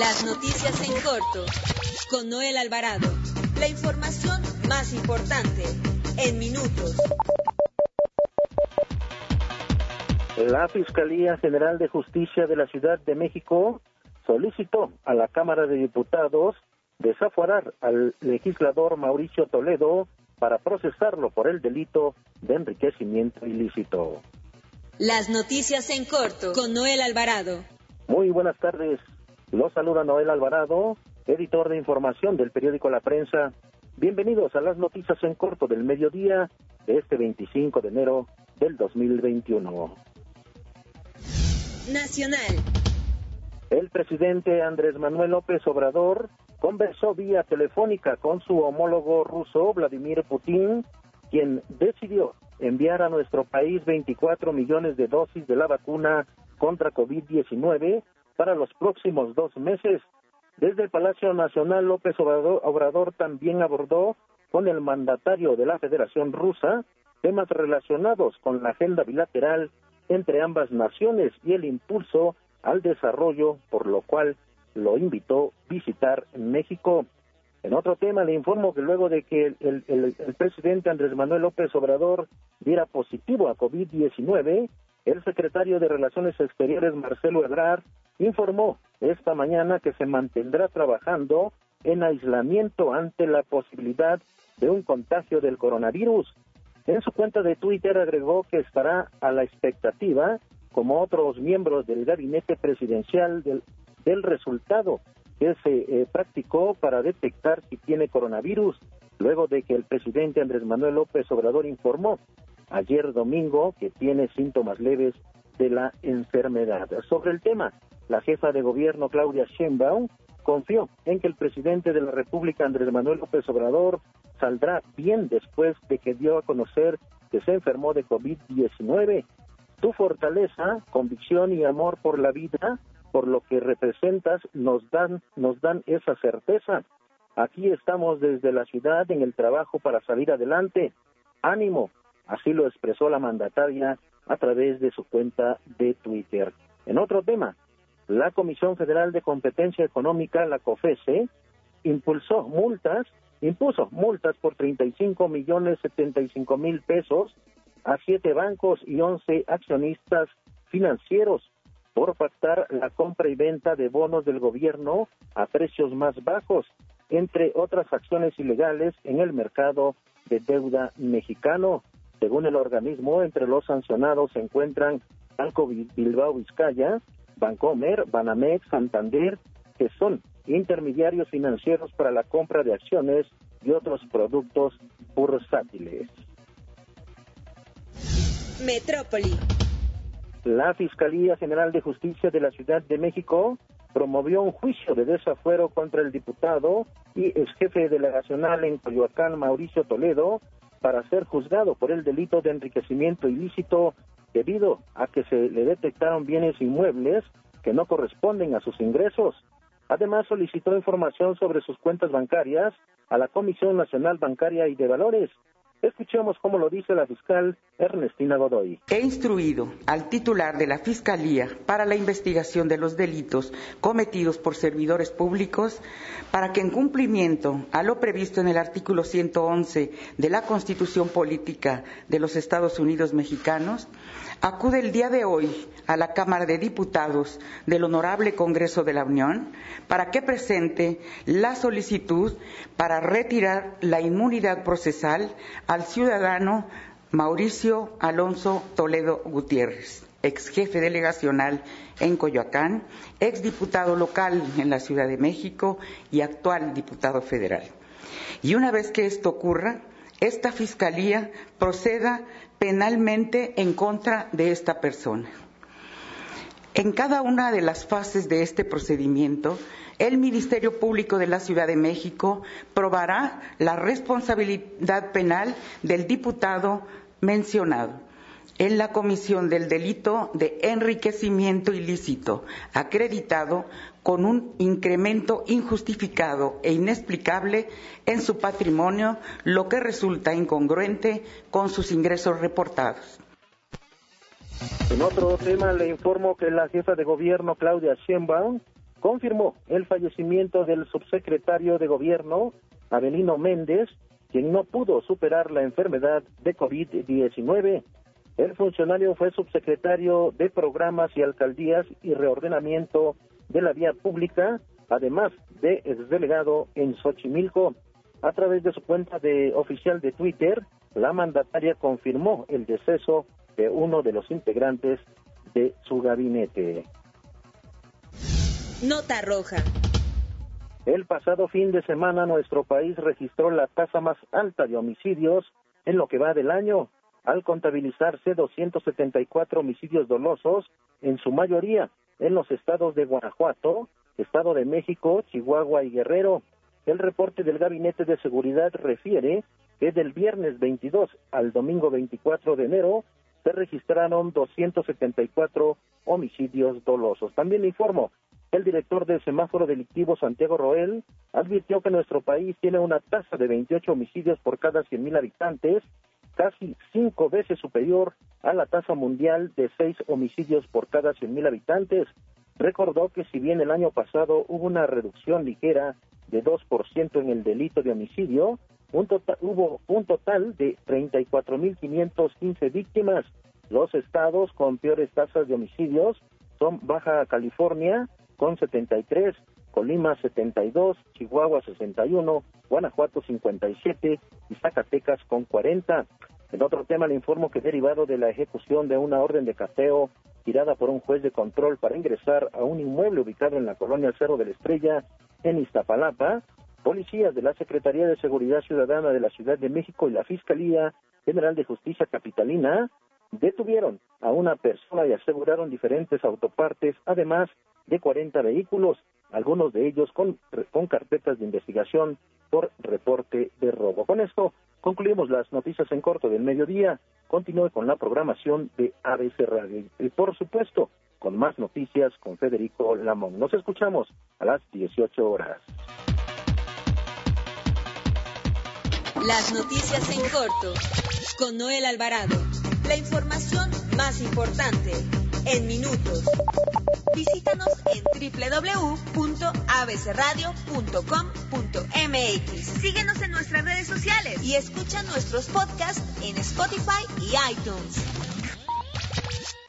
Las noticias en corto con Noel Alvarado. La información más importante en minutos. La Fiscalía General de Justicia de la Ciudad de México solicitó a la Cámara de Diputados desaforar al legislador Mauricio Toledo para procesarlo por el delito de enriquecimiento ilícito. Las noticias en corto con Noel Alvarado. Muy buenas tardes. Los saluda Noel Alvarado, editor de información del periódico La Prensa. Bienvenidos a las noticias en corto del mediodía de este 25 de enero del 2021. Nacional. El presidente Andrés Manuel López Obrador conversó vía telefónica con su homólogo ruso Vladimir Putin, quien decidió enviar a nuestro país 24 millones de dosis de la vacuna contra COVID-19 para los próximos dos meses. Desde el Palacio Nacional, López Obrador, Obrador también abordó con el mandatario de la Federación Rusa temas relacionados con la agenda bilateral entre ambas naciones y el impulso al desarrollo, por lo cual lo invitó a visitar México. En otro tema, le informo que luego de que el, presidente Andrés Manuel López Obrador diera positivo a COVID-19, el secretario de Relaciones Exteriores, Marcelo Ebrard, informó esta mañana que se mantendrá trabajando en aislamiento ante la posibilidad de un contagio del coronavirus. En su cuenta de Twitter agregó que estará a la expectativa, como otros miembros del gabinete presidencial, del, resultado que se eh, practicó para detectar si tiene coronavirus, luego de que el presidente Andrés Manuel López Obrador informó ayer domingo que tiene síntomas leves de la enfermedad. Sobre el tema, la jefa de gobierno Claudia Sheinbaum confió en que el presidente de la República Andrés Manuel López Obrador saldrá bien después de que dio a conocer que se enfermó de COVID-19. Tu fortaleza, convicción y amor por la vida, por lo que representas, nos dan, nos dan esa certeza. Aquí estamos desde la ciudad en el trabajo para salir adelante. Ánimo, así lo expresó la mandataria a través de su cuenta de Twitter. En otro tema, la Comisión Federal de Competencia Económica, la COFESE, impulsó multas, impuso multas por 35 millones 75 mil pesos a siete bancos y 11 accionistas financieros por pactar la compra y venta de bonos del gobierno a precios más bajos, entre otras acciones ilegales en el mercado de deuda mexicano. Según el organismo, entre los sancionados se encuentran Banco Bilbao Vizcaya, Bancomer, Banamex, Santander, que son intermediarios financieros para la compra de acciones y otros productos bursátiles. Metrópoli. La Fiscalía General de Justicia de la Ciudad de México promovió un juicio de desafuero contra el diputado y ex jefe delegacional en Coyoacán, Mauricio Toledo, para ser juzgado por el delito de enriquecimiento ilícito debido a que se le detectaron bienes inmuebles que no corresponden a sus ingresos. Además, solicitó información sobre sus cuentas bancarias a la Comisión Nacional Bancaria y de Valores, Escuchemos cómo lo dice la fiscal Ernestina Godoy. He instruido al titular de la Fiscalía para la investigación de los delitos cometidos por servidores públicos para que en cumplimiento a lo previsto en el artículo 111 de la Constitución Política de los Estados Unidos Mexicanos, acude el día de hoy a la Cámara de Diputados del Honorable Congreso de la Unión para que presente la solicitud para retirar la inmunidad procesal al ciudadano Mauricio Alonso Toledo Gutiérrez, ex jefe delegacional en Coyoacán, ex diputado local en la Ciudad de México y actual diputado federal. Y una vez que esto ocurra, esta Fiscalía proceda penalmente en contra de esta persona. En cada una de las fases de este procedimiento, el Ministerio Público de la Ciudad de México probará la responsabilidad penal del diputado mencionado en la comisión del delito de enriquecimiento ilícito, acreditado con un incremento injustificado e inexplicable en su patrimonio, lo que resulta incongruente con sus ingresos reportados. En otro tema le informo que la jefa de gobierno Claudia Sheinbaum confirmó el fallecimiento del subsecretario de Gobierno, Avelino Méndez, quien no pudo superar la enfermedad de COVID-19. El funcionario fue subsecretario de Programas y Alcaldías y Reordenamiento de la Vía Pública, además de delegado en Xochimilco. A través de su cuenta de oficial de Twitter, la mandataria confirmó el deceso de uno de los integrantes de su gabinete. Nota roja. El pasado fin de semana nuestro país registró la tasa más alta de homicidios en lo que va del año, al contabilizarse 274 homicidios dolosos, en su mayoría en los estados de Guanajuato, Estado de México, Chihuahua y Guerrero. El reporte del Gabinete de Seguridad refiere que del viernes 22 al domingo 24 de enero se registraron 274 homicidios dolosos. También informo el director del semáforo delictivo Santiago Roel advirtió que nuestro país tiene una tasa de 28 homicidios por cada 100.000 habitantes, casi cinco veces superior a la tasa mundial de seis homicidios por cada 100.000 habitantes. Recordó que si bien el año pasado hubo una reducción ligera de 2% en el delito de homicidio, tota-, hubo un total de 34.515 víctimas. Los estados con peores tasas de homicidios son Baja California, con 73, Colima 72, Chihuahua 61, Guanajuato 57 y Zacatecas con 40. En otro tema le informo que derivado de la ejecución de una orden de cateo tirada por un juez de control para ingresar a un inmueble ubicado en la colonia Cerro de la Estrella en Iztapalapa, policías de la Secretaría de Seguridad Ciudadana de la Ciudad de México y la Fiscalía General de Justicia Capitalina detuvieron a una persona y aseguraron diferentes autopartes, además de 40 vehículos, algunos de ellos con, con carpetas de investigación por reporte de robo. Con esto concluimos las noticias en corto del mediodía. Continúe con la programación de ABC Radio y, por supuesto, con más noticias con Federico Lamón. Nos escuchamos a las 18 horas. Las noticias en corto con Noel Alvarado. La información más importante en minutos. Visítanos en www.abcradio.com.mx. Síguenos en nuestras redes sociales y escucha nuestros podcasts en Spotify y iTunes.